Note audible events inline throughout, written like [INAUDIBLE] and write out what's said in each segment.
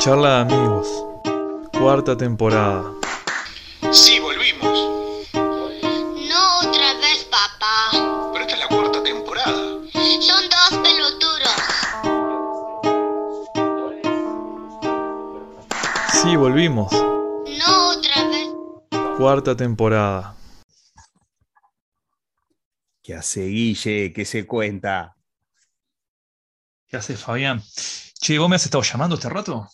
Charla de amigos. Cuarta temporada. Sí, volvimos. No otra vez, papá. Pero esta es la cuarta temporada. Son dos pelotudos. Sí, volvimos. No otra vez. Cuarta temporada. ¿Qué hace Guille? ¿Qué se cuenta? ¿Qué hace Fabián? Che, ¿vos me has estado llamando este rato?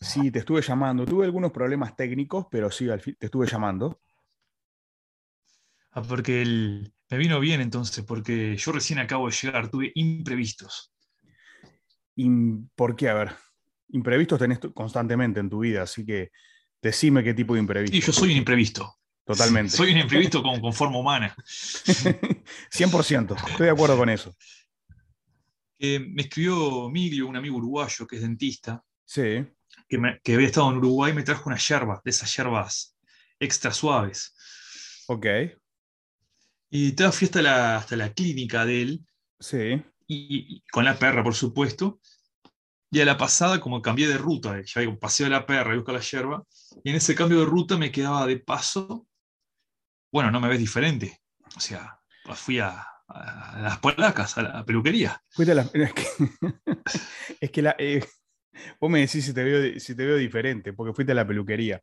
Sí, te estuve llamando. Tuve algunos problemas técnicos, pero sí, al fin te estuve llamando. Ah, porque el- me vino bien entonces, porque yo recién acabo de llegar, tuve imprevistos. Im- ¿Por qué? A ver, imprevistos tenés constantemente en tu vida, así que decime qué tipo de imprevisto. Y yo soy un imprevisto. Totalmente. Soy un imprevisto con, con forma humana. [LAUGHS] 100%, estoy de acuerdo con eso. Eh, me escribió Miglio, un amigo uruguayo que es dentista, Sí, que, me- que había estado en Uruguay me trajo una yerba, de esas yerbas extra suaves. ok, Y te fui hasta la, hasta la clínica de él, sí, y, y con la perra, por supuesto. Y a la pasada, como cambié de ruta, eh, ya digo, paseo a la perra y busco la yerba, y en ese cambio de ruta me quedaba de paso, bueno, no me ves diferente. O sea, fui a, a las polacas, a la peluquería. Fuiste a la- [LAUGHS] Es que, [LAUGHS] es que la, eh, vos me decís si te, veo, si te veo diferente, porque fuiste a la peluquería.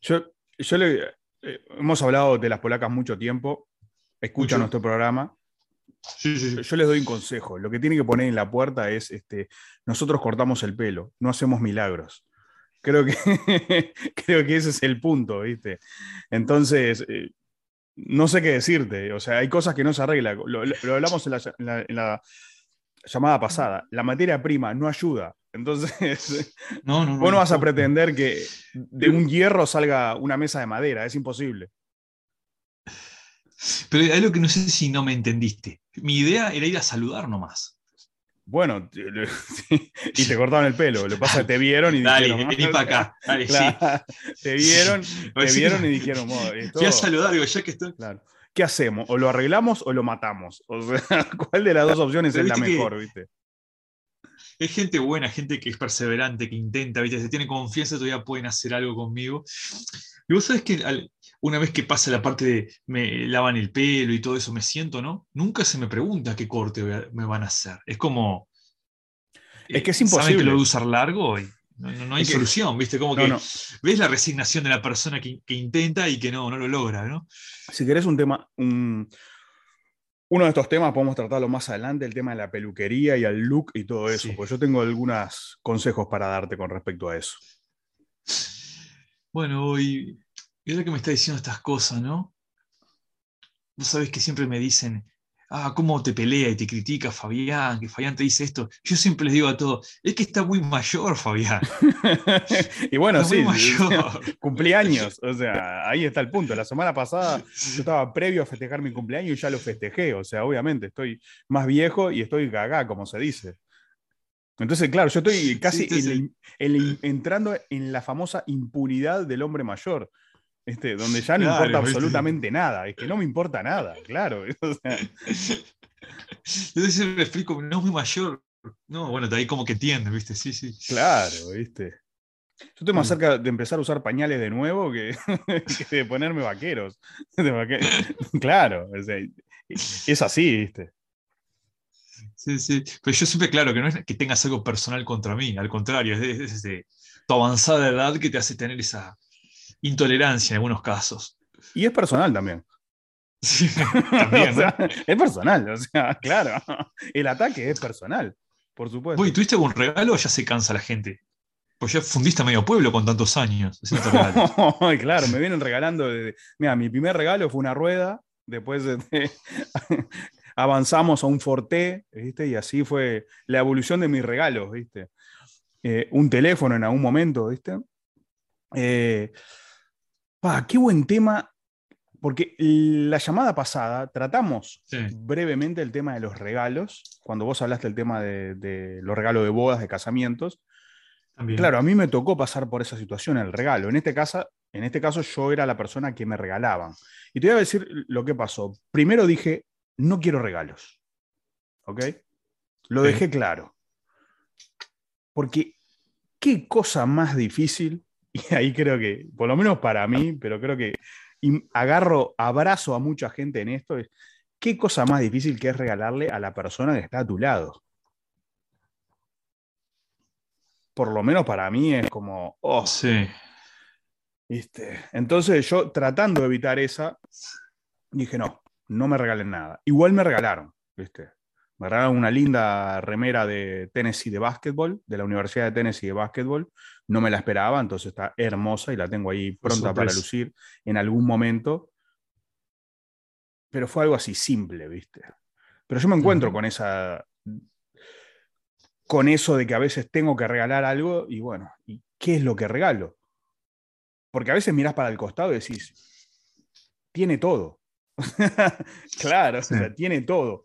Yo, yo le, eh, hemos hablado de las polacas mucho tiempo, escucha Mucho. nuestro programa. Sí, sí, sí. Yo les doy un consejo. Lo que tienen que poner en la puerta es, este, nosotros cortamos el pelo, no hacemos milagros. Creo que, [LAUGHS] creo que ese es el punto, ¿viste? Entonces, eh, no sé qué decirte. O sea, hay cosas que no se arreglan. Lo, lo- lo hablamos en la, en la- en la llamada pasada. La materia prima no ayuda. Entonces, [LAUGHS] No, no, no. vos no vas a pretender que de un hierro salga una mesa de madera. Es imposible. Pero algo que no sé si no me entendiste. Mi idea era ir a saludar nomás. Bueno, [LAUGHS] y te cortaron el pelo. Lo que pasa es que te vieron y [LAUGHS] Dale, dijeron. vení para acá. Dale, Claro, Te vieron, sí. te Sí. vieron y dijeron, "Bueno, esto- Fui a saludar, digo, ya que estoy. claro. ¿qué hacemos? ¿O lo arreglamos o lo matamos? O sea, ¿cuál de las dos opciones Pero es la que- mejor, viste? Es gente buena, gente que es perseverante, que intenta, ¿viste? Se tiene confianza, todavía pueden hacer algo conmigo. Y vos sabés que al- una vez que pasa la parte de me lavan el pelo y todo eso, me siento, ¿no? Nunca se me pregunta qué corte me van a hacer. Es como. Es que es eh, Saben que imposible. lo voy a usar largo y no, no- no hay Es solución, ¿viste? Como No, que ves la resignación de la persona que, que intenta y que no, no lo logra, ¿no? Si querés un tema, un- uno de estos temas podemos tratarlo más adelante, el tema de la peluquería y el look y todo eso, Sí. porque yo tengo algunos consejos para darte con respecto a eso. Bueno, y, y ahora que me está diciendo estas cosas, ¿no? Vos sabés que siempre me dicen, ah, cómo te pelea y te critica Fabián, que Fabián te dice esto. Yo siempre les digo a todos, es que está muy mayor, Fabián. [LAUGHS] y bueno, Está sí, muy sí, mayor. [LAUGHS] cumplí años, o sea, ahí está el punto. La semana pasada yo estaba previo a festejar mi cumpleaños y ya lo festejé, o sea, obviamente estoy más viejo y estoy gaga, como se dice. Entonces, claro, yo estoy casi entonces- en el- en el- entrando en la famosa impunidad del hombre mayor, este, donde ya no Claro, importa ¿viste? absolutamente nada, es que no me importa nada, claro. [LAUGHS] o sea, Yo siempre explico, no es muy mayor. No, bueno, de ahí como que entiendes, ¿viste? Sí, sí. claro, ¿viste? Yo estoy más Mm. cerca de empezar a usar pañales de nuevo que, [LAUGHS] que de ponerme vaqueros. [LAUGHS] De vaque- Claro, o sea, es así, ¿viste? Sí, sí. Pero yo siempre, claro, que no es que tengas algo personal contra mí, al contrario, es, es de tu avanzada edad que te hace tener esa intolerancia en algunos casos. Y es personal también. [LAUGHS] Sí, también, [LAUGHS] O sea, es personal, o sea, claro. El ataque es personal, por supuesto. Uy, ¿tuviste algún regalo o ya se cansa la gente? Pues ya fundiste a medio pueblo con tantos años. [LAUGHS] claro, me vienen regalando. de- Mira, mi primer regalo fue una rueda, después avanzamos a un forté, ¿viste? Y así fue la evolución de mis regalos, ¿viste? Eh, un teléfono en algún momento, ¿viste? Eh, qué buen tema, porque la llamada pasada tratamos Sí. brevemente el tema de los regalos, cuando vos hablaste del tema de, de los regalos de bodas, de casamientos. También. Claro, a mí me tocó pasar por esa situación, el regalo. En este, caso, en este caso, yo era la persona que me regalaban. Y te voy a decir lo que pasó. Primero dije, no quiero regalos. ¿Ok? Lo Sí. dejé claro. Porque qué cosa más difícil, y ahí creo que, por lo menos para mí, pero creo que y agarro, abrazo a mucha gente en esto, es qué cosa más difícil que es regalarle a la persona que está a tu lado. Por lo menos para mí es como, oh, Sí. ¿viste? Entonces yo tratando de evitar esa, dije, no, no me regalen nada. Igual me regalaron, ¿viste? Me regalaron una linda remera de Tennessee de básquetbol, de la Universidad de Tennessee de básquetbol. No me la esperaba, entonces está hermosa y la tengo ahí pronta para lucir en algún momento. Pero fue algo así simple, ¿viste? Pero yo me encuentro con esa con eso de que a veces tengo que regalar algo y bueno, ¿y qué es lo que regalo? Porque a veces mirás para el costado y decís, tiene todo. [LAUGHS] claro, o sea, tiene todo.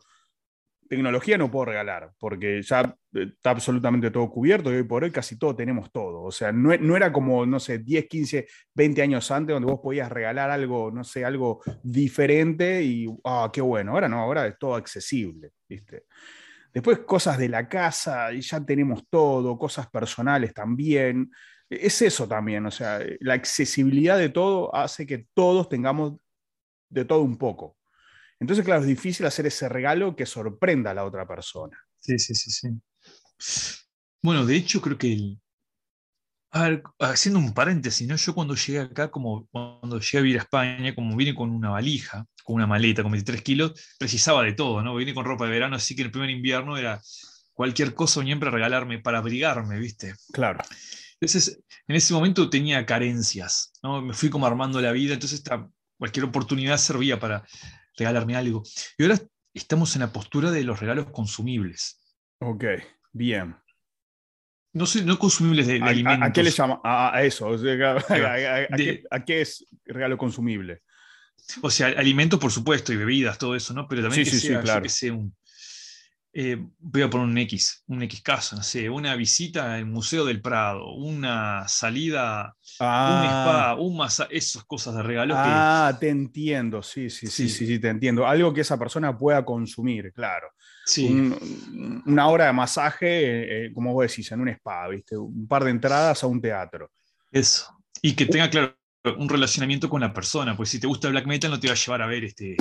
Tecnología no puedo regalar, porque ya eh, está absolutamente todo cubierto y hoy por hoy casi todo tenemos todo. O sea, no, era como, no sé, 10, 15, 20 años antes donde vos podías regalar algo, no sé, algo diferente y, ah, qué bueno. Ahora no, ahora es todo accesible, ¿viste? Después cosas de la casa, y ya tenemos todo, cosas personales también. Es eso también, o sea, la accesibilidad de todo hace que todos tengamos de todo un poco. Entonces, claro, es difícil hacer ese regalo que sorprenda a la otra persona. Sí, sí, sí, sí. Bueno, de hecho, creo que el. A ver, haciendo un paréntesis, ¿no? Yo cuando llegué acá, como cuando llegué a vivir a España, como vine con una valija, con una maleta con 23 kilos, precisaba de todo, ¿no? Vine con ropa de verano, así que el primer invierno era cualquier cosa siempre regalarme para abrigarme, ¿viste? Claro. Entonces, en ese momento tenía carencias, ¿no? Me fui como armando la vida, entonces esta- cualquier oportunidad servía para regalarme algo. Y ahora estamos en la postura de los regalos consumibles. Ok, bien. No, sé, no consumibles de, de ¿A, a- alimentos. a qué le llama? A, a eso. o sea, a- qué, a qué es regalo consumible? O sea, alimentos, por supuesto, y bebidas, todo eso, ¿no? Pero también Sí, que sí, sea, claro. que sé, un. Eh, voy a poner un X, un X caso, no sé, una visita al Museo del Prado, una salida, un Ah, spa, un masaje, esas cosas de regalo que. ah, te entiendo. Sí, sí, sí, Sí. sí, sí, te entiendo. Algo que esa persona pueda consumir, claro. Sí, Un- una hora de masaje, eh, eh, como vos decís, en un spa, ¿viste? Un par de entradas a un teatro. eso. Y que tenga, claro, un relacionamiento con la persona, pues si te gusta black metal no te va a llevar a ver este.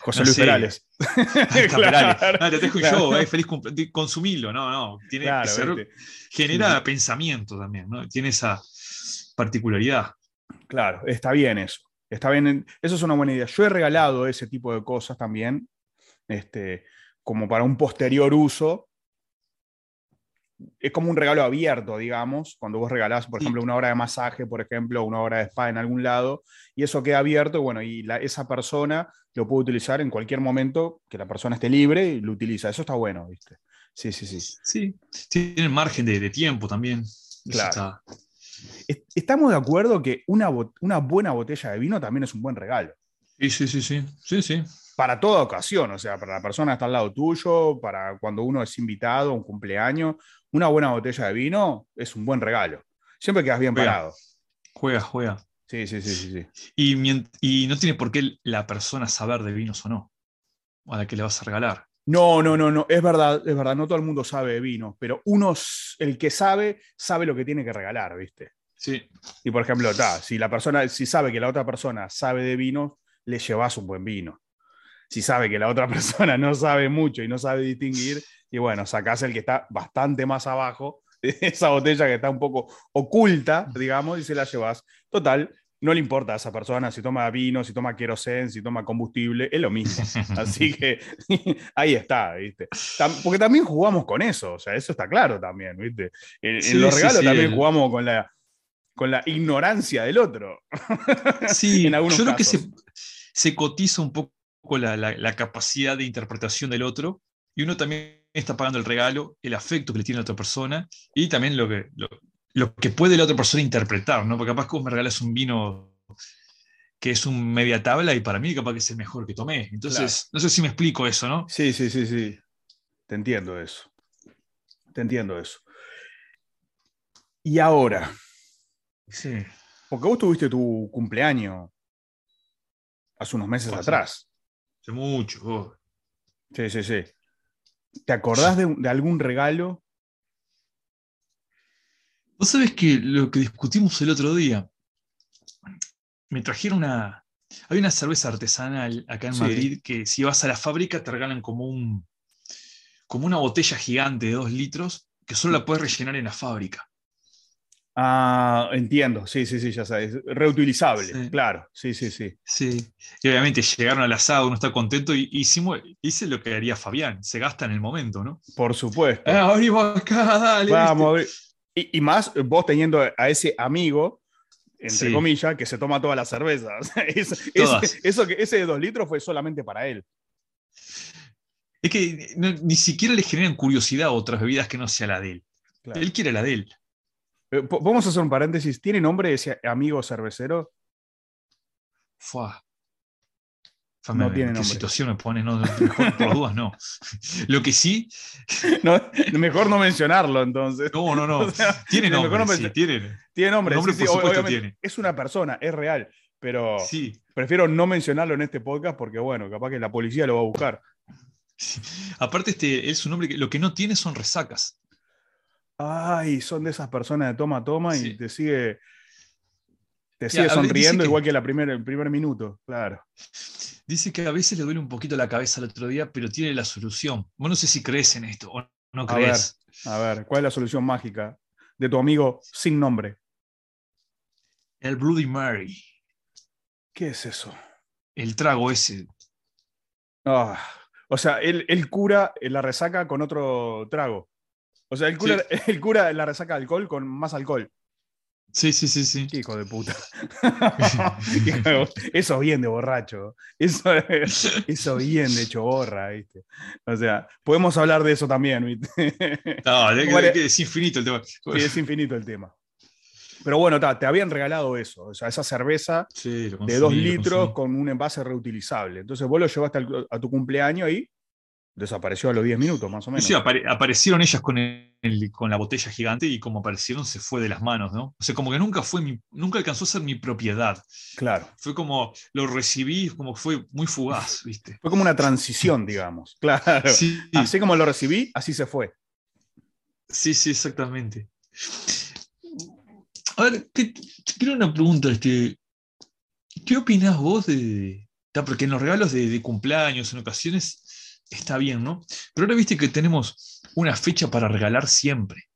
José No Luis sé. Perales. Ah, [LAUGHS] te dejo claro. yo, eh, feliz consumilo. No, no. Tiene Claro, que. Genera Sí. pensamiento también, ¿no? Tiene esa particularidad. Claro, está bien eso. Está bien. Eso es una buena idea. Yo he regalado ese tipo de cosas también, este, como para un posterior uso. Es como un regalo abierto, digamos, cuando vos regalás, por ejemplo, una hora de masaje, por ejemplo, una hora de spa en algún lado, y eso queda abierto, bueno, y la- esa persona lo puede utilizar en cualquier momento que la persona esté libre y lo utiliza. Eso está bueno, ¿viste? Sí, sí, sí. Sí. Tiene margen de, de tiempo también. Claro. está- Est- Estamos de acuerdo que una, una buena botella de vino también es un buen regalo. Sí, sí, sí, sí. Sí, sí. para toda ocasión, o sea, para la persona que está al lado tuyo, para cuando uno es invitado a un cumpleaños, una buena botella de vino es un buen regalo. Siempre quedas bien Juega. parado. Juega, juega. Sí, sí, sí, sí. sí. Y, y no tiene por qué la persona saber de vinos o no. A la que le vas a regalar. No, no, no, no, es verdad, es verdad, no todo el mundo sabe de vino, pero uno, s- el que sabe, sabe lo que tiene que regalar, ¿viste? Sí. Y por ejemplo, ta, si la persona, si sabe que la otra persona sabe de vino, le llevas un buen vino. Si sabe que la otra [LAUGHS] persona no sabe mucho y no sabe distinguir, y bueno, sacás el que está bastante más abajo, esa botella que está un poco oculta, digamos, y se la llevas. Total, no le importa a esa persona si toma vino, si toma querosén, si toma combustible, es lo mismo. [LAUGHS] Así que [LAUGHS] ahí está, ¿viste? Porque también jugamos con eso, o sea, eso está claro también, ¿viste? En, los regalos también jugamos con la, con la ignorancia del otro. Sí, en algunos yo creo que se, se, cotiza un poco la, la, capacidad de interpretación del otro y uno también está pagando el regalo, el afecto que le tiene a otra persona y también lo que, lo, que puede la otra persona interpretar, ¿no? Porque capaz que vos me regalas un vino que es un media tabla y para mí capaz que es el mejor que tomé. Entonces, no sé si me explico eso, ¿no? Sí, sí, sí, sí. Te entiendo eso. Te entiendo eso. Y ahora. Sí. Porque vos tuviste tu cumpleaños hace unos meses atrás. Hace mucho. Sí, sí, sí. ¿Te acordás de, de, algún regalo? Vos sabés que lo que discutimos el otro día, me trajeron una. Hay una cerveza artesanal acá en Madrid que si vas a la fábrica te regalan como un. como una botella gigante de dos litros que solo la puedes rellenar en la fábrica. Ah, entiendo, sí, sí, sí, ya sabes. Reutilizable, claro, sí, sí, sí. Sí, y obviamente llegaron al asado, uno está contento y hicimos, hice lo que haría Fabián, se gasta en el momento, ¿no? Por supuesto. Ah, abrimos acá, dale. Vamos, y, y, más vos teniendo a ese amigo, entre comillas, que se toma todas las cervezas. [LAUGHS] eso, que, ese de dos litros fue solamente para él. Es que ni siquiera le generan curiosidad a otras bebidas que no sea la de él. Él quiere la de él. Vamos a hacer un paréntesis. ¿Tiene nombre ese amigo cervecero? Fua. no tiene nombre. situación me pone? No, mejor por dudas no. [LAUGHS] Lo que sí. [LAUGHS] mejor no mencionarlo entonces. No, no, no. [LAUGHS] tiene nombre. Sí, tiene. tiene nombre. nombre por supuesto tiene. Es una persona, es real. Pero sí. prefiero no mencionarlo en este podcast porque, bueno, capaz que la policía lo va a buscar. Aparte, este es un hombre que lo que no tiene son resacas. Ay, son de esas personas de toma, toma y te sigue, te sigue sonriendo igual que la el primer minuto, claro. Dice que a veces le duele un poquito la cabeza el otro día, pero tiene la solución. Vos no sé si crees en esto o no crees. A ver, a ver, ¿cuál es la solución mágica de tu amigo sin nombre? El Bloody Mary. ¿Qué es eso? El trago ese. Ah, o sea, él, él cura la resaca con otro trago. O sea, el cura, [LAUGHS] el cura la resaca alcohol con más alcohol. Sí, sí, sí, sí. [LAUGHS] hijo de puta. eso bien de borracho. Eso, [LAUGHS] eso bien de hecho borra, ¿viste? O sea, podemos hablar de eso también, ¿viste? No, es infinito el tema. Sí, es infinito el tema. Pero bueno, te habían regalado eso, o sea, esa cerveza de dos litros con un envase reutilizable. Entonces vos lo llevaste a tu cumpleaños y desapareció a los 10 minutos, más o menos. Sí, aparecieron ellas con, con la botella gigante y como aparecieron se fue de las manos, ¿no? O sea, como que nunca fue mi, nunca alcanzó a ser mi propiedad. Claro. Fue como, lo recibí, como que fue muy fugaz, [LAUGHS] ¿viste? Fue como una transición, [LAUGHS] digamos. Claro. Sí. Así como lo recibí, así se fue. Sí, sí, exactamente. A ver, te, quiero una pregunta, este, ¿qué opinás vos de, porque en los regalos de, de cumpleaños, en ocasiones, está bien, ¿no? Pero ahora viste que tenemos una fecha para regalar siempre.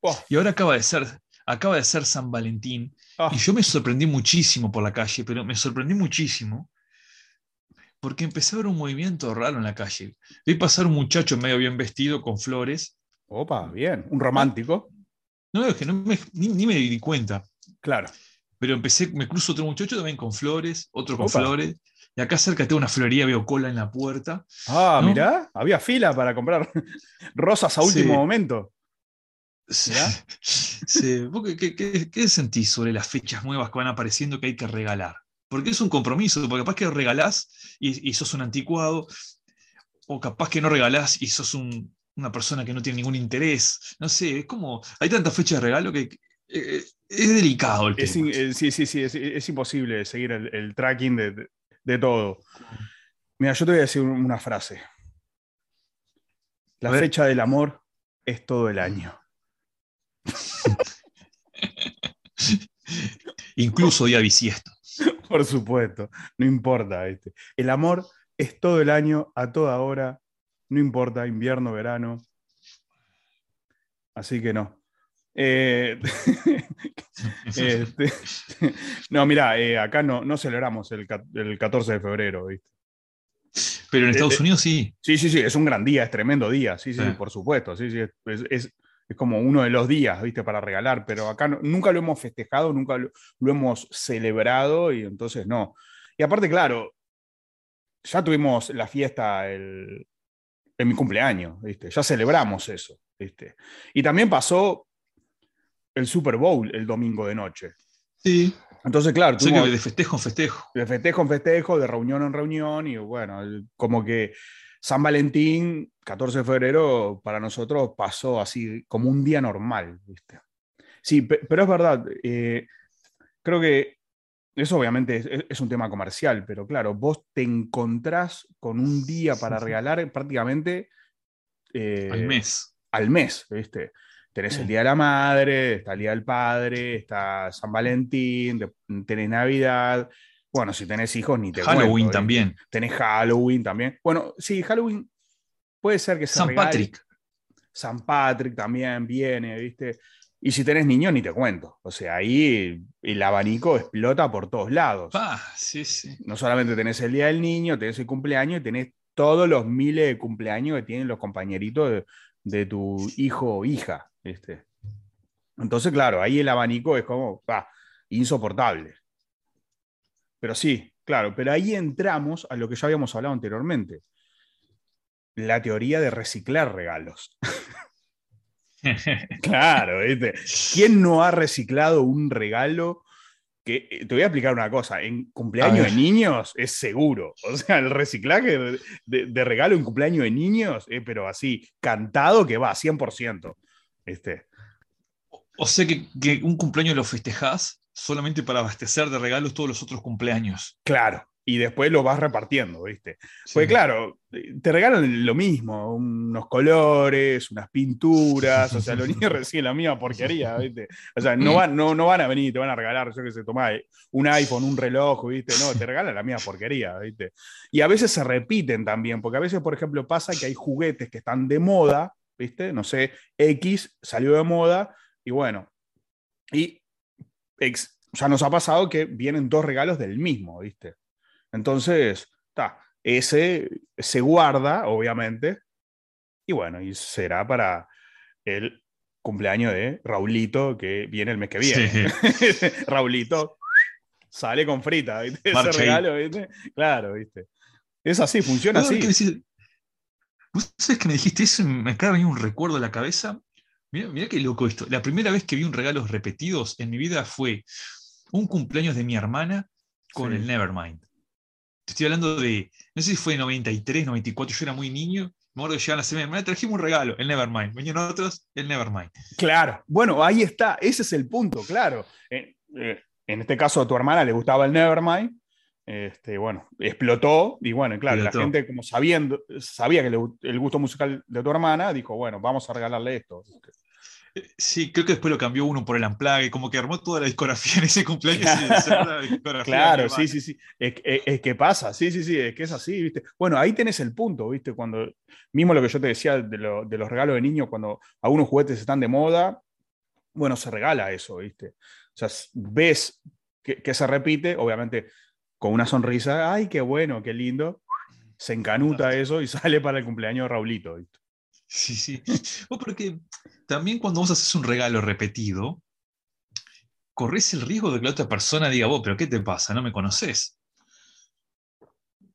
Oh. Y ahora acaba de ser, acaba de ser San Valentín. Ah. Y yo me sorprendí muchísimo por la calle, pero me sorprendí muchísimo porque empecé a ver un movimiento raro en la calle. Vi pasar un muchacho medio bien vestido con flores. Opa, bien, un romántico. No, es que no me, ni, me di cuenta. Claro. Pero empecé, me cruzo otro muchacho también con flores, otro con flores. Y acá cerca tengo una florería, veo cola en la puerta. Ah, mirá, había fila para comprar [LAUGHS] rosas a último momento. Sí. [LAUGHS] sí. qué, sentís sobre las fechas nuevas que van apareciendo que hay que regalar? Porque es un compromiso, porque capaz que regalás y, sos un anticuado, o capaz que no regalás y sos una persona que no tiene ningún interés. No sé, es como. Hay tantas fechas de regalo que eh, es delicado el es tema. Eh, sí, sí, sí, es, imposible seguir el, tracking de, de todo. Mira, yo te voy a decir una frase. La fecha del amor es todo el año. [LAUGHS] Incluso día bisiesto. Por supuesto, no importa. ¿viste? El amor es todo el año, a toda hora, no importa, invierno, verano. Así que no. Eh, [LAUGHS] este, [LAUGHS] no, mira, eh, acá no, no celebramos el, el 14 de febrero, ¿viste? Pero en Eh, Estados eh, Unidos sí. Sí, sí, sí, es un gran día, es tremendo día, sí, sí, por supuesto, sí, sí, es, es- es- es como uno de los días, ¿viste? Para regalar, pero acá no- nunca lo hemos festejado, nunca lo, lo hemos celebrado y entonces no. Y aparte, claro, ya tuvimos la fiesta el- en mi cumpleaños, ¿viste? Ya celebramos eso, ¿viste? Y también pasó el Super Bowl el domingo de noche. Sí. Entonces, claro, que de festejo en festejo. de festejo en festejo, de reunión en reunión, y bueno, el- como que San Valentín, 14 de febrero, para nosotros pasó así como un día normal, ¿viste? Sí, pe- pero es verdad, eh, creo que eso obviamente es, es- es un tema comercial, pero claro, vos te encontrás con un día para regalar prácticamente eh, Al mes. al mes, ¿viste? Tenés el Día de la Madre, está el Día del Padre, está San Valentín, de- tenés Navidad. Bueno, si tenés hijos, ni te Halloween también. Tenés Halloween también. Bueno, sí, Halloween puede ser que se San regale. Patrick. San Patrick también viene, ¿viste? Y si tenés niños, ni te cuento. O sea, ahí el abanico explota por todos lados. Ah, sí, sí. No solamente tenés el Día del Niño, tenés el cumpleaños y tenés todos los miles de cumpleaños que tienen los compañeritos de, de tu hijo o hija. ¿Viste? Entonces, claro, ahí el abanico es como insoportable. Pero sí, claro, pero ahí entramos a lo que ya habíamos hablado anteriormente. La teoría de reciclar regalos. [LAUGHS] Claro, ¿viste? ¿Quién no ha reciclado un regalo? Que, eh, te voy a explicar una cosa, en cumpleaños de niños es seguro. O sea, el reciclaje de, de- de regalo en cumpleaños de niños, eh, pero así, cantado que va, 100%. Este, O sea que, que un cumpleaños lo festejás solamente para abastecer de regalos todos los otros cumpleaños. claro, y después lo vas repartiendo, ¿viste? Pues claro, te regalan lo mismo, unos colores, unas pinturas, o sea, los niños [LAUGHS] reciben la misma porquería, [LAUGHS] ¿viste? O sea, no van, no, no van a venir y te van a regalar, yo que sé, tomá un iPhone, un reloj, ¿viste? No, te regalan la misma porquería, ¿viste? Y a veces se repiten también, porque a veces, por ejemplo, pasa que hay juguetes que están de moda, ¿viste? No sé, X salió de moda y bueno, y ex- ya nos ha pasado que vienen dos regalos del mismo, ¿viste? Entonces, ta, ese se guarda, obviamente, y bueno, y será para el cumpleaños de Raulito, que viene el mes que viene. [LAUGHS] Raulito sale con frita, ¿viste? Ese Marcha regalo, ¿viste? Claro, ¿viste? Es así, funciona Ahora así. Vos sabés que me dijiste eso y me acaba de venir un recuerdo a la cabeza. Mira, mira qué loco esto. La primera vez que vi un regalos repetidos en mi vida fue un cumpleaños de mi hermana con Sí. el Nevermind. Te estoy hablando de, no sé si fue 93, 94, yo era muy niño. Me acuerdo que llegaban a semana, hermana, trajimos un regalo, el Nevermind. Venían otros, el Nevermind. Claro, bueno, ahí está, ese es el punto, claro. En, eh, en este caso a tu hermana le gustaba el Nevermind, este, bueno, explotó y bueno, claro, Explotó. la gente como sabiendo, sabía que le el gusto musical de tu hermana, dijo, bueno, vamos a regalarle esto. Eh, Sí, creo que después lo cambió uno por el Unplugged, como que armó toda la discografía en ese cumpleaños. [LAUGHS] Claro, sí, sí, sí. Es, que- es- es que pasa, sí, sí, sí, es que es así, ¿viste? Bueno, ahí tenés el punto, ¿viste? Cuando, mismo lo que yo te decía de, lo- de los regalos de niños, cuando algunos juguetes están de moda, bueno, se regala eso, ¿viste? O sea, ves que, que se repite, obviamente con una sonrisa, ay, qué bueno, qué lindo, se encanuta eso y [LAUGHS] sale para el cumpleaños de Raulito. Sí, sí. Vos porque también cuando vos haces un regalo repetido, corres el riesgo de que la otra persona diga, vos, pero ¿qué te pasa? No me conoces.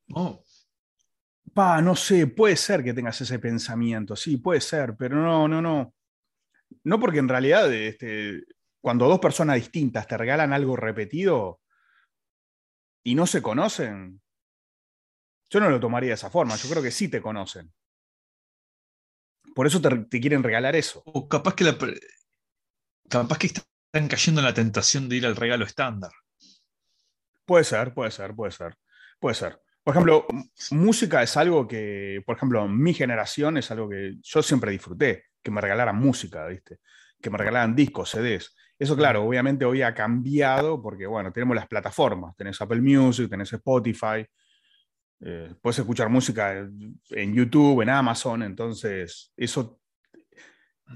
No, Pa, no sé, puede ser que tengas ese pensamiento, sí, puede ser, pero no, no, no. No porque en realidad este, cuando dos personas distintas te regalan algo repetido y no se conocen, yo no lo tomaría de esa forma, yo creo que sí te conocen. Por eso te, te quieren regalar eso. o capaz que la capaz que están cayendo en la tentación de ir al regalo estándar. Puede ser, puede ser, puede ser, puede ser. Por ejemplo, música es algo que, por ejemplo, mi generación es algo que yo siempre disfruté, que me regalaran música, ¿viste? Que me regalaran discos, CDs. Eso, claro, obviamente hoy ha cambiado porque, bueno, tenemos las plataformas. Tenés Apple Music, tenés Spotify, eh, puedes escuchar música en YouTube, en Amazon, entonces eso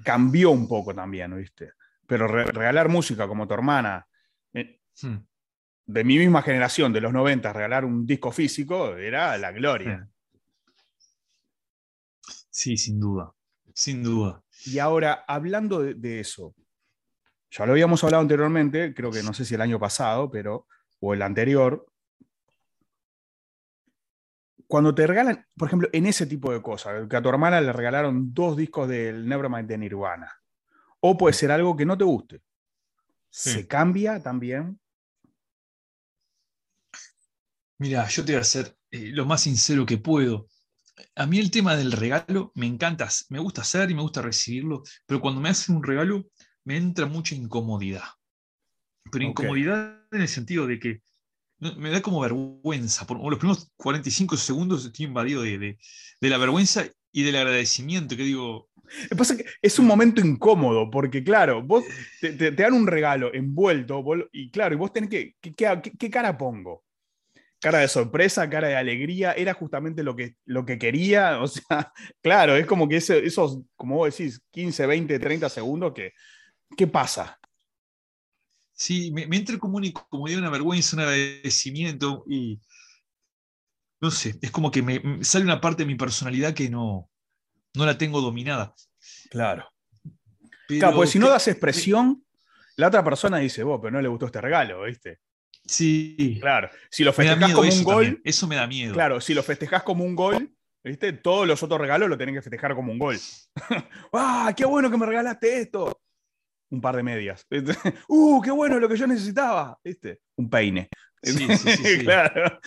cambió un poco también, ¿viste? Pero re- regalar música como tu hermana, eh, Hmm. de mi misma generación, de los 90, regalar un disco físico era la gloria. Sí, sin duda. Sin duda. Y ahora, hablando de, de eso, ya lo habíamos hablado anteriormente, creo que no sé si el año pasado, pero, o el anterior. Cuando te regalan, por ejemplo, en ese tipo de cosas, que a tu hermana le regalaron dos discos del Nevermind de Nirvana, o puede ser algo que no te guste, ¿se cambia también? Mira, yo te voy a ser eh, lo más sincero que puedo. A mí el tema del regalo me encanta, me gusta hacer y me gusta recibirlo, pero cuando me hacen un regalo me entra mucha incomodidad. Pero incomodidad en el sentido de que me da como vergüenza. Por los primeros 45 segundos estoy invadido de, de- de la vergüenza y del agradecimiento, que digo, Lo que pasa es que es un momento incómodo, porque claro, vos te, te- te dan un regalo envuelto, vos- y claro, y vos tenés que, ¿qué, qué- qué cara pongo? Cara de sorpresa, cara de alegría, era justamente lo que, lo que quería, [LAUGHS] o sea, claro, es como que ese- esos, como vos decís, 15, 20, 30 segundos, que, ¿qué pasa? Sí, me, me entra como una incomodidad, una vergüenza, un agradecimiento y no sé, es como que me me sale una parte de mi personalidad que no, no la tengo dominada. Claro. Pero claro, porque si no das expresión, la otra persona dice, vos, pero no le gustó este regalo, ¿viste? Sí. Claro, si lo miedo como un gol, también, Eso me da miedo. Claro, si lo festejás como un gol, ¿viste? Todos los otros regalos lo tenés que festejar como un gol. [LAUGHS] ¡Ah, qué bueno que me regalaste esto! Un par de medias. [LAUGHS] ¡Uh, qué bueno lo que yo necesitaba! ¿Viste? Un peine. Sí, sí, [LAUGHS] claro.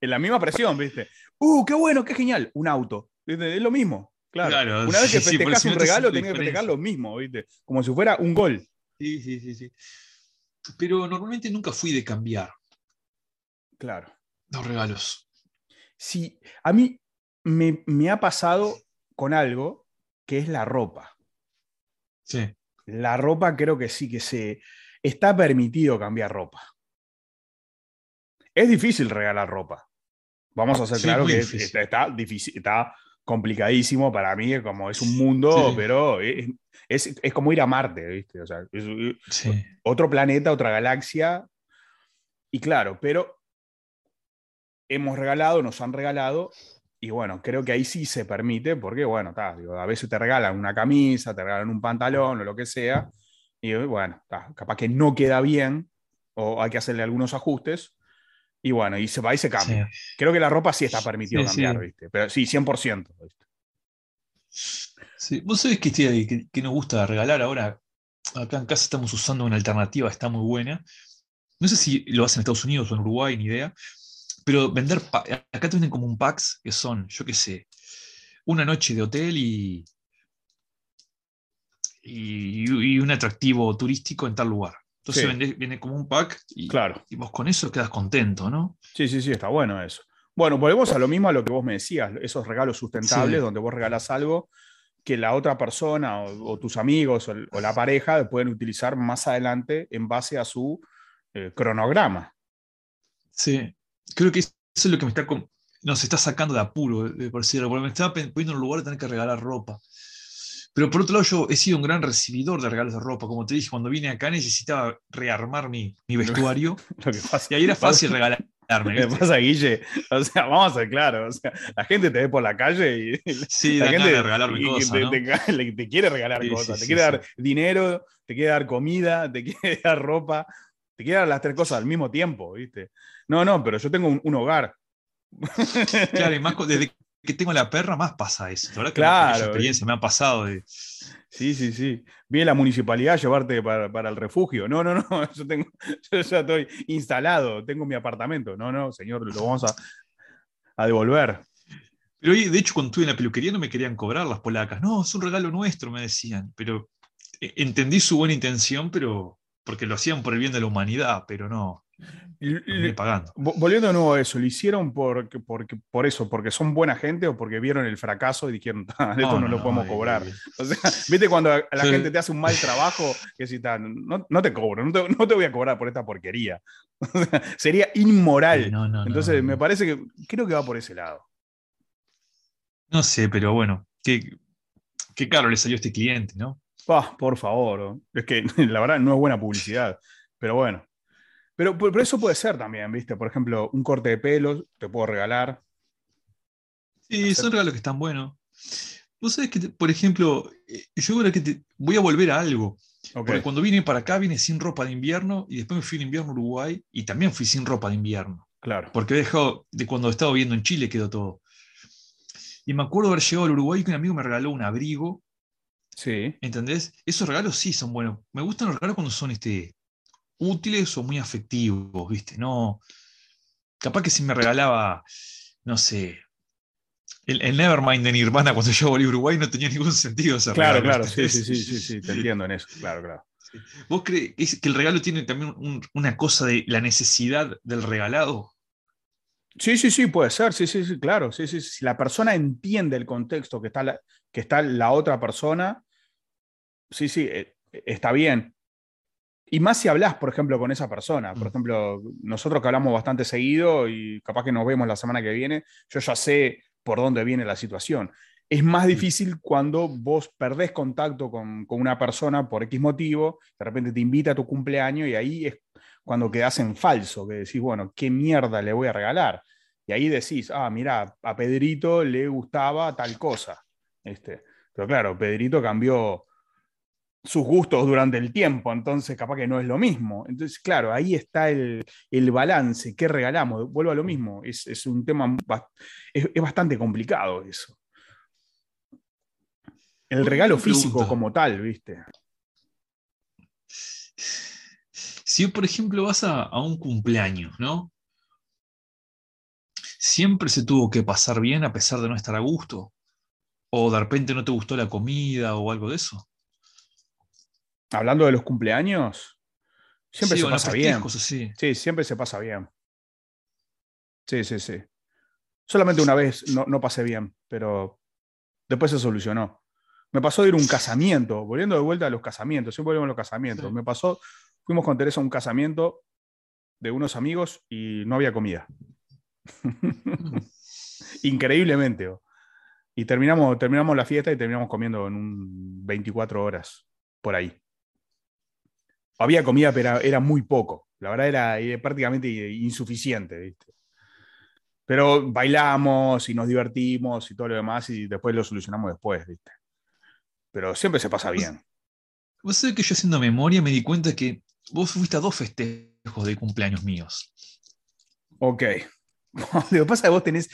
en la misma presión, ¿viste? ¡Uh, qué bueno, qué genial! Un auto. ¿viste? Es lo mismo. Claro. Claro, Una vez que eso un regalo, tenés que festejar lo mismo, ¿viste? Como si fuera un gol. Sí, sí, sí, sí. Pero normalmente nunca fui de cambiar Claro. los regalos. Sí, a mí me, me ha pasado con algo que es la ropa. Sí. La ropa creo que sí que se está permitido cambiar ropa. Es difícil regalar ropa. Vamos a hacer Sí, claro que difícil. está, está difícil, está complicadísimo para mí, como es un mundo, Sí. pero es, es- es como ir a Marte, ¿viste? O sea, es Sí. otro planeta, otra galaxia. Y claro, pero hemos regalado, nos han regalado, y bueno, creo que ahí sí se permite, porque bueno, ta, digo, a veces te regalan una camisa, te regalan un pantalón o lo que sea, y bueno, capaz que no queda bien, o hay que hacerle algunos ajustes, y bueno, y se va y se cambia. Creo que la ropa sí está permitido Sí, cambiar, sí. ¿viste? Pero sí, 100%. ¿viste? Sí, Vos sabés que, estoy- que, que nos gusta regalar ahora. Acá en casa estamos usando una alternativa, está muy buena. No sé si lo hacen en Estados Unidos o en Uruguay, ni idea. Pero vender, acá te venden como un packs que son, yo qué sé, una noche de hotel y, y, y un atractivo turístico en tal lugar. Entonces Sí. vende- viene como un pack y, Claro. y vos con eso quedas contento, ¿no? Sí, sí, sí, está bueno eso. Bueno, volvemos a lo mismo a lo que vos me decías, esos regalos sustentables Sí. donde vos regalás algo que la otra persona o, o tus amigos o, la pareja pueden utilizar más adelante en base a su eh, cronograma. Sí, creo que eso es lo que me está, nos está sacando de apuro, de por decirlo, porque me estaba poniendo en un lugar de tener que regalar ropa. Pero por otro lado, yo he sido un gran recibidor de regalos de ropa. Como te dije, cuando vine acá necesitaba rearmar mi, mi vestuario [LAUGHS] Lo que pasa, y ahí era [LAUGHS] fácil que ¿viste? pasa, Guille, o sea, vamos a ser claros, o sea, la gente te ve por la calle y Sí, la gente de regalarme y cosas, te, ¿no? te- [LAUGHS] le- te quiere regalar Sí, cosas, sí, te quiere dar dinero, te quiere dar comida, te quiere dar ropa, te quiere dar las tres cosas al mismo tiempo, ¿viste? No, no, pero yo tengo un, un hogar. Claro, y más desde que tengo la perra, más pasa eso. La verdad que Claro, mucha experiencia me ha pasado de. Sí, sí, sí. Viene la municipalidad llevarte para, para el refugio. No, no, no. [LAUGHS] Yo, tengo, yo ya estoy instalado, tengo mi apartamento. No, no, señor, lo vamos a, a devolver. Pero de hecho, cuando estuve en la peluquería no me querían cobrar las polacas. No, es un regalo nuestro, me decían. Pero eh, entendí su buena intención, pero porque lo hacían por el bien de la humanidad, pero no. Pagando. Volviendo de nuevo a eso, ¿lo hicieron por, porque, por eso, porque son buena gente o porque vieron el fracaso y dijeron, ah, esto no, lo podemos cobrar? O sea, viste cuando la gente te hace un mal trabajo, que si no, no, te cobro, no te, no te, voy a cobrar por esta porquería. [LAUGHS] sería inmoral. Entonces, me parece que creo que va por ese lado. No sé, pero bueno, qué, qué caro le salió a este cliente, ¿no? por favor, es que [LAUGHS] la verdad no es buena publicidad, pero bueno. Pero, eso puede ser también, ¿viste? Por ejemplo, un corte de pelos te puedo regalar. Sí, son regalos que están buenos. Vos sabés que, por ejemplo, eh, yo creo que te, voy a volver a algo. Porque cuando vine para acá vine sin ropa de invierno y después me fui en invierno a Uruguay y también fui sin ropa de invierno. Claro. Porque he dejado, de cuando estaba viviendo en Chile quedó todo. Y me acuerdo haber llegado al Uruguay y que un amigo me regaló un abrigo. Sí. ¿Entendés? Esos regalos sí son buenos. Me gustan los regalos cuando son este, útiles o muy afectivos, ¿viste? No. Capaz que si me regalaba, no sé, el, Nevermind de Nirvana cuando yo volví a Uruguay no tenía ningún sentido ese claro, Claro, sí, sí, sí, sí, sí, te entiendo en eso, claro, claro. ¿Vos crees que el regalo tiene también una cosa de la necesidad del regalado? Sí, sí, sí, puede ser, sí, sí, sí, claro. Sí, sí, Si la persona entiende el contexto que está la, que está la otra persona, sí, sí, eh, está bien. Y más si hablas, por ejemplo, con esa persona. Por mm. ejemplo, nosotros que hablamos bastante seguido y capaz que nos vemos la semana que viene, yo ya sé por dónde viene la situación. Es más difícil cuando vos perdés contacto con, una persona por X motivo, de repente te invita a tu cumpleaños y ahí es cuando quedás en falso, que decís, bueno, ¿qué mierda le voy a regalar? Y ahí decís, ah, mira, a Pedrito le gustaba tal cosa. Este. Pero claro, Pedrito cambió sus gustos durante el tiempo, entonces capaz que no es lo mismo. Entonces, claro, ahí está el, balance, ¿qué regalamos? Vuelvo a lo mismo, es, un tema, es, bastante complicado eso. El regalo físico como tal, ¿viste? Si, por ejemplo, vas a, a un cumpleaños, ¿no? Siempre se tuvo que pasar bien a pesar de no estar a gusto. O de repente no te gustó la comida o algo de eso. Hablando de los cumpleaños, siempre se pasa bien. Sí, siempre se pasa bien. Sí, sí, sí. Solamente una vez no, pasé bien, pero después se solucionó. Me pasó de ir a un casamiento, volviendo de vuelta a los casamientos, siempre volvemos a los casamientos. Me pasó, fuimos con Teresa a un casamiento de unos amigos y no había comida. [LAUGHS] Increíblemente. Y terminamos, terminamos la fiesta y terminamos comiendo en un 24 horas por ahí había comida, pero era, muy poco. La verdad era, prácticamente insuficiente, ¿viste? Pero bailamos y nos divertimos y todo lo demás y después lo solucionamos después, ¿viste? Pero siempre se pasa bien. Vos sabés que yo haciendo memoria me di cuenta que vos fuiste a dos festejos de cumpleaños míos. Ok. [LAUGHS] Lo que pasa es que vos tenés.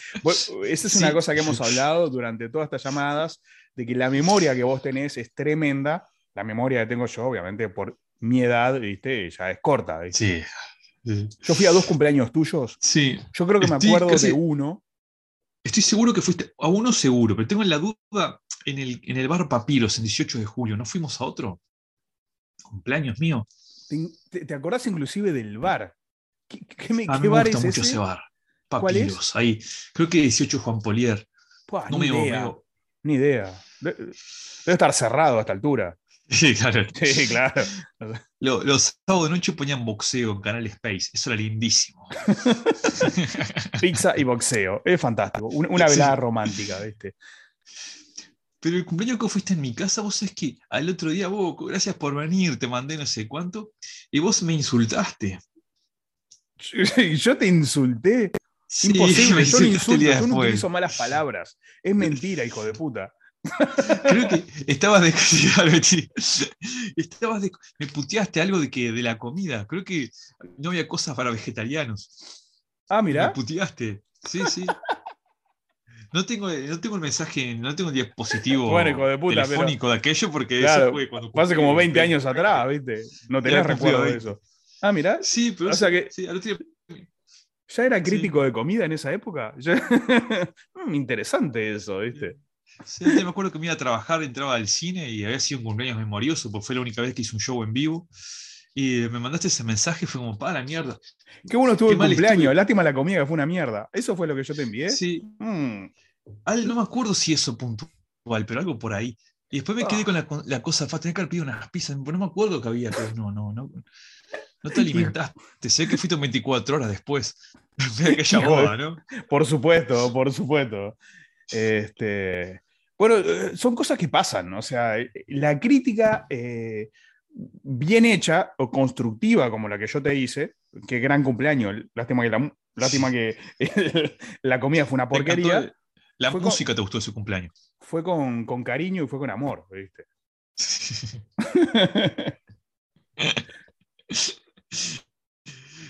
esa es una cosa que hemos hablado durante todas estas llamadas, de que la memoria que vos tenés es tremenda. La memoria que tengo yo, obviamente, por mi edad, ¿viste? Ya es corta. Sí. Yo fui a dos cumpleaños tuyos. Sí. Yo creo que me acuerdo de uno. Estoy seguro que fuiste a uno seguro, pero tengo la duda en el, en el bar Papiros el 18 de julio. ¿No fuimos a otro? Cumpleaños mío. ¿Te, acordás inclusive del bar? ¿Qué, qué, me, me gusta mucho ese, bar. Papiros, ahí. Creo que 18 Juan Polier. no ni me idea. Ni idea. Debe estar cerrado a esta altura. [LAUGHS] Sí, claro. Sí, claro. los sábados de noche ponían boxeo en Canal Space. Eso era lindísimo. [LAUGHS] Pizza y boxeo. Es fantástico. Una, velada romántica, ¿viste? Pero el cumpleaños que fuiste en mi casa, vos es que al otro día, vos, gracias por venir, te mandé no sé cuánto, y vos me insultaste. Yo te insulté. [LAUGHS] Imposible, yo no insulto, yo no utilizo malas palabras. Es mentira, hijo de puta. Creo que estabas de, [LAUGHS] estabas de, me puteaste algo de que de la comida. Creo que no había cosas para vegetarianos. Ah, mira. Me puteaste. Sí, sí. No tengo, no tengo el mensaje, no tengo el dispositivo telefónico de aquello porque eso fue cuando. Hace como 20 años atrás, ¿viste? No tenías recuerdo de eso. Ah, mira. Sí, pero. O sea que. ¿Ya era crítico de comida en esa época? [LAUGHS] Mm, interesante eso, ¿viste? Sí, me acuerdo que me iba a trabajar, entraba al cine y había sido un cumpleaños memorioso, porque fue la única vez que hice un show en vivo. y me mandaste ese mensaje, fue como, para la mierda. Qué bueno estuvo Qué el cumpleaños. estuve. Lástima la comida que fue una mierda. ¿Eso fue lo que yo te envié? Sí. Mm. Al- no me acuerdo si eso puntual, pero algo por ahí. Y después me quedé Ah. con la, cosa, fa, tenía que haber pedido unas pizzas, no me acuerdo que había, pero no, no, no. No te [LAUGHS] alimentaste, sé que fuiste 24 horas después [LAUGHS] de [LAUGHS] aquella boda, ¿no? Por supuesto, por supuesto. Este, bueno, eh, son cosas que pasan, ¿no? o sea, eh, la crítica eh, bien hecha o constructiva como la que yo te hice, qué gran cumpleaños, lástima que la, lástima que [LAUGHS] la comida fue una porquería, el- La Fue con- música te gustó de su cumpleaños. fue con, con cariño y fue con amor, ¿viste?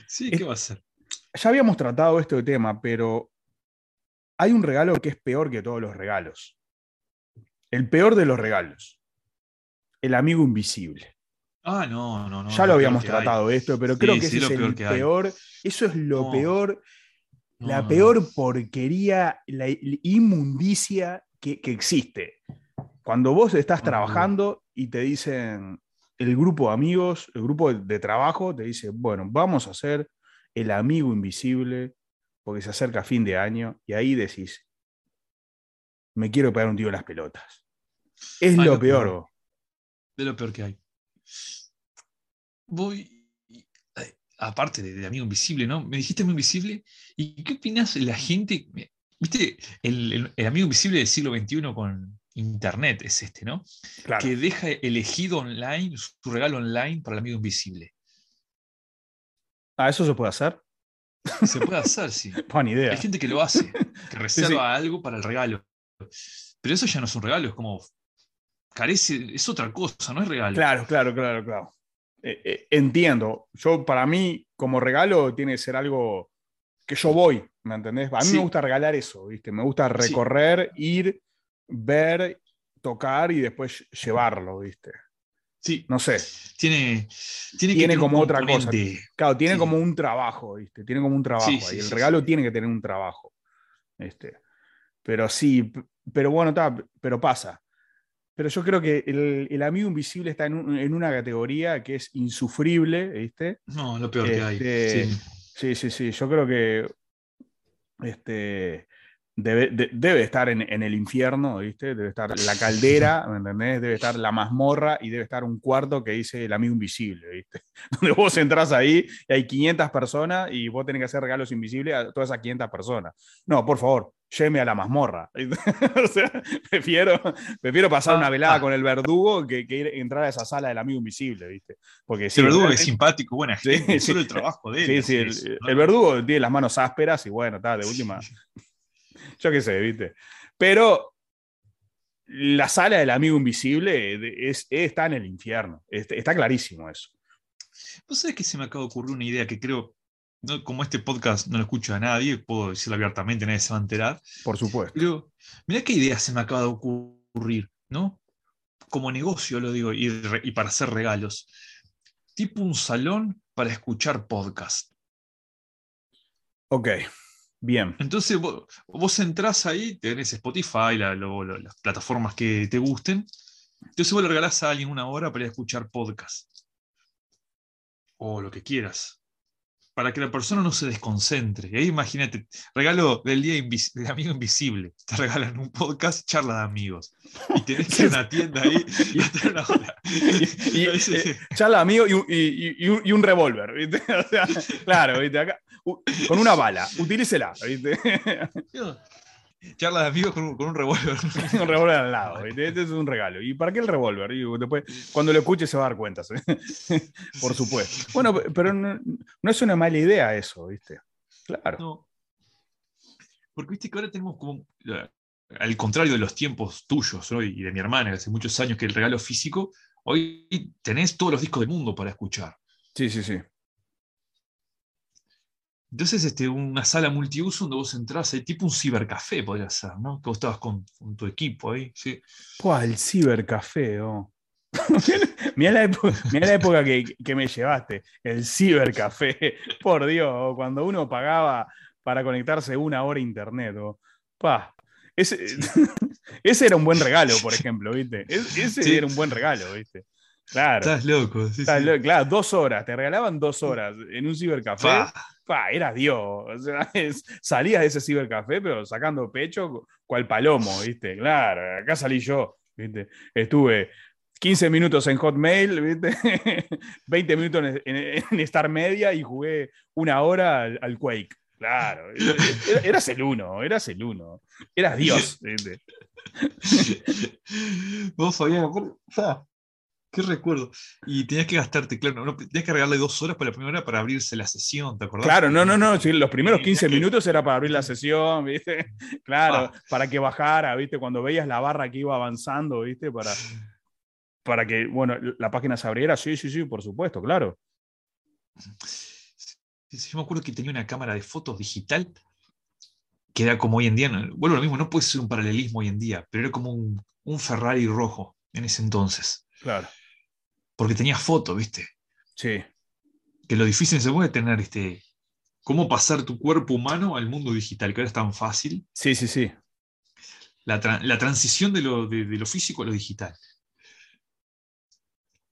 Sí, [LAUGHS] ¿qué va a ser? ya habíamos tratado este tema, pero hay un regalo que es peor que todos los regalos. El peor de los regalos. El amigo invisible. Ah, no, no, no. ya lo habíamos hay. tratado esto, pero Sí, creo que sí, ese es peor el peor. Eso es lo No. peor, la no, peor porquería, la inmundicia que, que existe. Cuando vos estás trabajando y te dicen, el grupo de amigos, el grupo de, de trabajo, te dice, bueno, vamos a hacer el amigo invisible porque se acerca fin de año y ahí decís, me quiero pegar un tiro en las pelotas. Es lo lo peor. De lo peor que hay. Voy. ay, Aparte de, de Amigo Invisible, ¿no? Me dijiste Amigo Invisible. ¿Y qué opinas de la gente? ¿Viste? El, el- el Amigo Invisible del siglo XXI con Internet es este, ¿no? Claro. Que deja elegido online su regalo online para el Amigo Invisible. Ah, ¿eso se puede hacer? Se puede hacer, sí. [LAUGHS] Buena idea. Hay gente que lo hace, que reserva sí. algo para el regalo. Pero eso ya no es un regalo, es como. Carece, es otra cosa, no es regalo. Claro, claro, claro, claro. Eh, eh, entiendo. Yo, para mí, como regalo, tiene que ser algo que yo voy, ¿me entendés? A mí Sí. me gusta regalar eso, ¿viste? Me gusta recorrer, ir, ver, tocar y después llevarlo, ¿viste? Sí. No sé. Tiene, tiene, que Tiene como otra cosa. Claro, tiene Sí. como un trabajo, ¿viste? Tiene como un trabajo sí, El regalo tiene que tener un trabajo. ¿viste? Pero sí, pero bueno, está, pero pasa. Pero yo creo que el, el amigo invisible está en, un- en una categoría que es insufrible, ¿viste? No, lo peor que hay. Este, Sí. sí, sí, sí. Yo creo que este, debe, de- debe estar en, en el infierno, ¿viste? Debe estar la caldera, ¿me entendés? Debe estar la mazmorra y debe estar un cuarto que dice el amigo invisible, ¿viste? [LAUGHS] Donde vos entras ahí y hay 500 personas y vos tenés que hacer regalos invisibles a todas esas 500 personas. No, por favor, lléveme a la mazmorra. [LAUGHS] o sea, prefiero, prefiero pasar una velada Ah. con el verdugo que, que ir, entrar a esa sala del amigo invisible, ¿viste? Porque el verdugo es simpático, buena Sí, gente, sí. solo el trabajo de él. Sí, sí, el, eso, ¿no? el verdugo tiene las manos ásperas y bueno, está, de última. [LAUGHS] Yo qué sé, ¿viste? Pero la sala del amigo invisible es, está en el infierno. Está, está clarísimo eso. ¿Vos sabés que se me acaba de ocurrir una idea que creo, no, como este podcast no lo escucha a nadie, puedo decirlo abiertamente, nadie se va a enterar. Por supuesto. Pero mirá qué idea se me acaba de ocurrir, ¿no? Como negocio lo digo, y, re- y para hacer regalos. Tipo un salón para escuchar podcast. Ok, bien. Entonces vos, vos entrás ahí, tenés Spotify, las plataformas que te gusten. Entonces vos le regalás a alguien una hora para ir a escuchar podcast. O lo que quieras. Para que la persona no se desconcentre. Y ahí imagínate, regalo del día invis- del amigo invisible. Te regalan un podcast, charla de amigos. Y tenés que ir a una tienda ahí y hacer una hora. Y, se- [LAUGHS] eh, charla amigo y un, y- y un- y un revólver, ¿viste? [LAUGHS] O sea, claro, ¿viste? Acá, con una bala, utilícela, ¿viste? Charla de amigos con un, con un revólver. [LAUGHS] un revólver al lado. Este es un regalo. ¿Y para qué el revólver? Y después, cuando lo escuche se va a dar cuenta, [LAUGHS] por supuesto. Bueno, pero no, no es una mala idea eso, ¿viste? Claro. No. Porque viste que ahora tenemos como, eh, al contrario de los tiempos tuyos ¿no? y de mi hermana, hace muchos años que el regalo físico, hoy tenés todos los discos del mundo para escuchar. Sí, sí, sí. Entonces, este, una sala multiuso donde vos entrás, ahí, tipo un cibercafé podría ser, ¿no? Que vos estabas con, con tu equipo ahí, sí. El cibercafé, oh. [LAUGHS] Mirá la, época, mirá la época que, que me llevaste, el cibercafé. [LAUGHS] Por Dios, cuando uno pagaba para conectarse una hora a internet. oh. Pa, ese, [LAUGHS] ese era un buen regalo, por ejemplo, ¿viste? Es- Ese Sí. era un buen regalo, ¿viste? Claro. Estás loco. sí, Estás sí. lo- Claro, dos horas, te regalaban dos horas en un cibercafé. Pa. Pa, eras Dios. O sea, [LAUGHS] es- salías de ese cibercafé, pero sacando pecho cual palomo, ¿viste? Claro, acá salí yo, ¿viste? Estuve 15 minutos en Hotmail, ¿viste? [LAUGHS] 20 minutos en, en- en Star Media y jugué una hora al, al Quake. Claro, era- eras el uno, eras el uno. Eras Dios, ¿viste? [LAUGHS] Vos, Fabián, aparte, fa, qué recuerdo. Y tenías que gastarte, claro, no, tenías que regalarle dos horas para la primera hora para abrirse la sesión, ¿te acordás? Claro, no, no, no. sí, los primeros Sí, 15 tenías que- minutos era para abrir la sesión, ¿viste? [LAUGHS] Claro, Ah. para que bajara, ¿viste? Cuando veías la barra que iba avanzando, ¿viste? Para, para que, bueno, la página se abriera. Sí, sí, sí, por supuesto, claro. Sí, sí, Yo me acuerdo que tenía una cámara de fotos digital que era como hoy en día, vuelvo lo mismo, no puede ser un paralelismo hoy en día, pero era como un, un Ferrari rojo en ese entonces, Claro. porque tenía fotos, ¿viste? Sí. Que lo difícil se puede tener, este, cómo pasar tu cuerpo humano al mundo digital, que ahora es tan fácil, Sí, sí, sí. la, tra- la transición de lo, de, de lo físico a lo digital.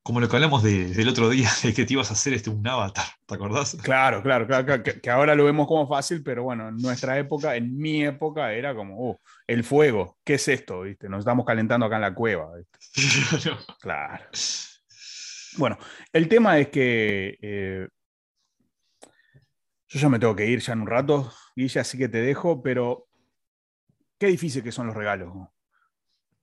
Como lo que hablamos de- del otro día, [LAUGHS] de que te ibas a hacer este, un avatar, ¿te acordás? Claro, claro, claro, que, que ahora lo vemos como fácil, pero bueno, en nuestra época, en mi época, era como, uh, el fuego, ¿qué es esto? ¿Viste? Nos estamos calentando acá en la cueva, ¿viste? [LAUGHS] Claro. Bueno, el tema es que eh, yo ya me tengo que ir ya en un rato, Guilla, así que te dejo, pero qué difícil que son los regalos. ¿no?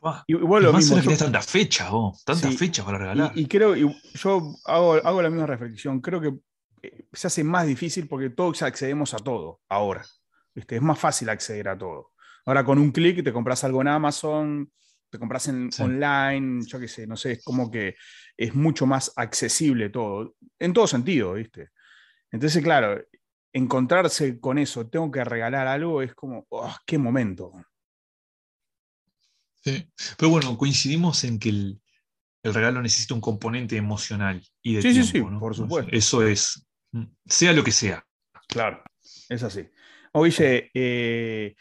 Buah, Y igual y lo más mismo. yo- tantas fechas, vos, tantas Sí, fechas para regalar. y, y creo, y yo hago, hago la misma reflexión, creo que eh, se hace más difícil porque todos accedemos a todo ahora. ¿viste? Es más fácil acceder a todo. Ahora con un clic te compras algo en Amazon, te compras en, Sí. online, yo qué sé, no sé, es como que es mucho más accesible todo, en todo sentido, ¿viste? Entonces, claro, encontrarse con eso, tengo que regalar algo, es como, oh, qué momento. Sí. Pero bueno, coincidimos en que el, el regalo necesita un componente emocional y de Sí, sí, tiempo, sí, ¿no? por supuesto. Eso es, mm, sea lo que sea. Claro, es así. Oye, eh,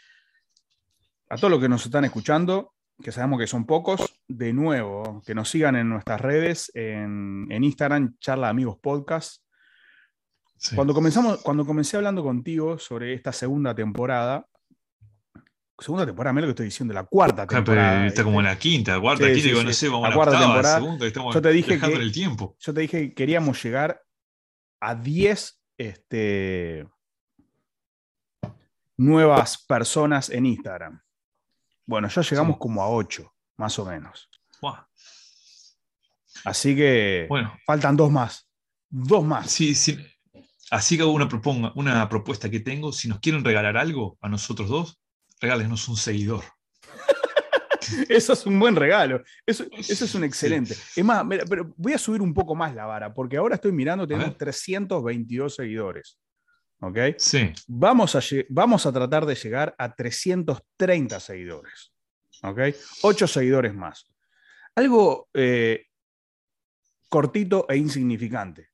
a todos los que nos están escuchando, que sabemos que son pocos, de nuevo, que nos sigan en nuestras redes, en, en Instagram, Charla Amigos Podcast. Sí. Cuando, comenzamos, cuando comencé hablando contigo sobre esta segunda temporada, segunda temporada, mira lo que estoy diciendo, la cuarta temporada. está como en la quinta, cuarta, Sí, quinta, sí, digo, sí. no sé, vamos La a la cuarta octava, temporada. segunda, estamos Yo te dije que- el tiempo. Yo te dije que queríamos llegar a 10 este, nuevas personas en Instagram. Bueno, ya llegamos como a 8, más o menos. Buah. Así que Bueno, faltan dos más. Dos más. sí, sí. Así que hago una, proponga, una propuesta que tengo. Si nos quieren regalar algo a nosotros dos, regálenos un seguidor. [LAUGHS] Eso es un buen regalo. Eso, eso es un excelente. Es más, mira, pero voy a subir un poco más la vara, porque ahora estoy mirando, tenemos ver. 322 seguidores. ¿Ok? Sí. Vamos a, vamos a tratar de llegar a 330 seguidores. ¿Ok? 8 seguidores más. Algo eh, cortito e insignificante.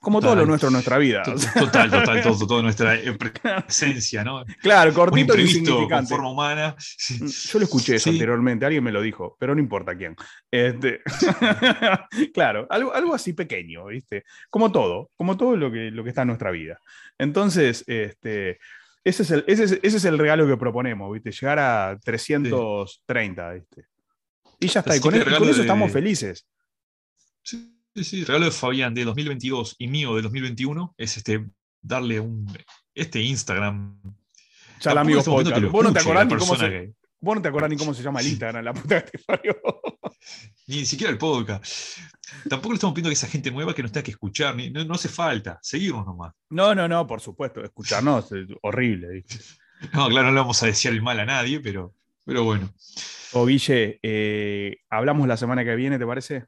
Como todo lo nuestro en nuestra vida. To- Total, total, todo, toda nuestra eh, [LAUGHS] presencia, ¿no? claro, cortito con insignificante. forma humana. Sí. Yo lo escuché eso Sí. anteriormente, alguien me lo dijo, pero no importa quién. Este, [LAUGHS] claro, algo, algo así pequeño, ¿viste? Como todo, como todo lo que, lo que está en nuestra vida. Entonces, este, ese, es el, ese, es, ese es el regalo que proponemos, ¿viste? Llegar a 330, ¿viste? Y ya está, y con, e- y con eso de- estamos felices. Sí, sí, sí, el regalo de Fabián de 2022 y mío de 2021 es este, darle un este Instagram. Amigos estamos podcast. Vos no te acordás ni cómo se, que- vos no te acordás ni cómo se llama el Instagram, la puta que te parió. Ni siquiera el podcast. Tampoco le estamos pidiendo que esa gente nueva que nos tenga que escuchar, ni- no, no hace falta, seguirnos nomás. No, no, no, por supuesto, escucharnos es horrible, ¿viste? [LAUGHS] No, claro, no le vamos a desear el mal a nadie, pero, pero bueno, O Guille, eh, hablamos la semana que viene, ¿te parece?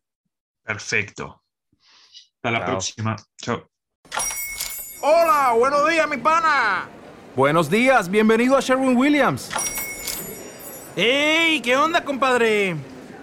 Perfecto. Hasta la Chao. próxima. Chao. Hola, buenos días, mi pana. Buenos días, bienvenido a Sherwin Williams. ¡Ey! ¿Qué onda, compadre?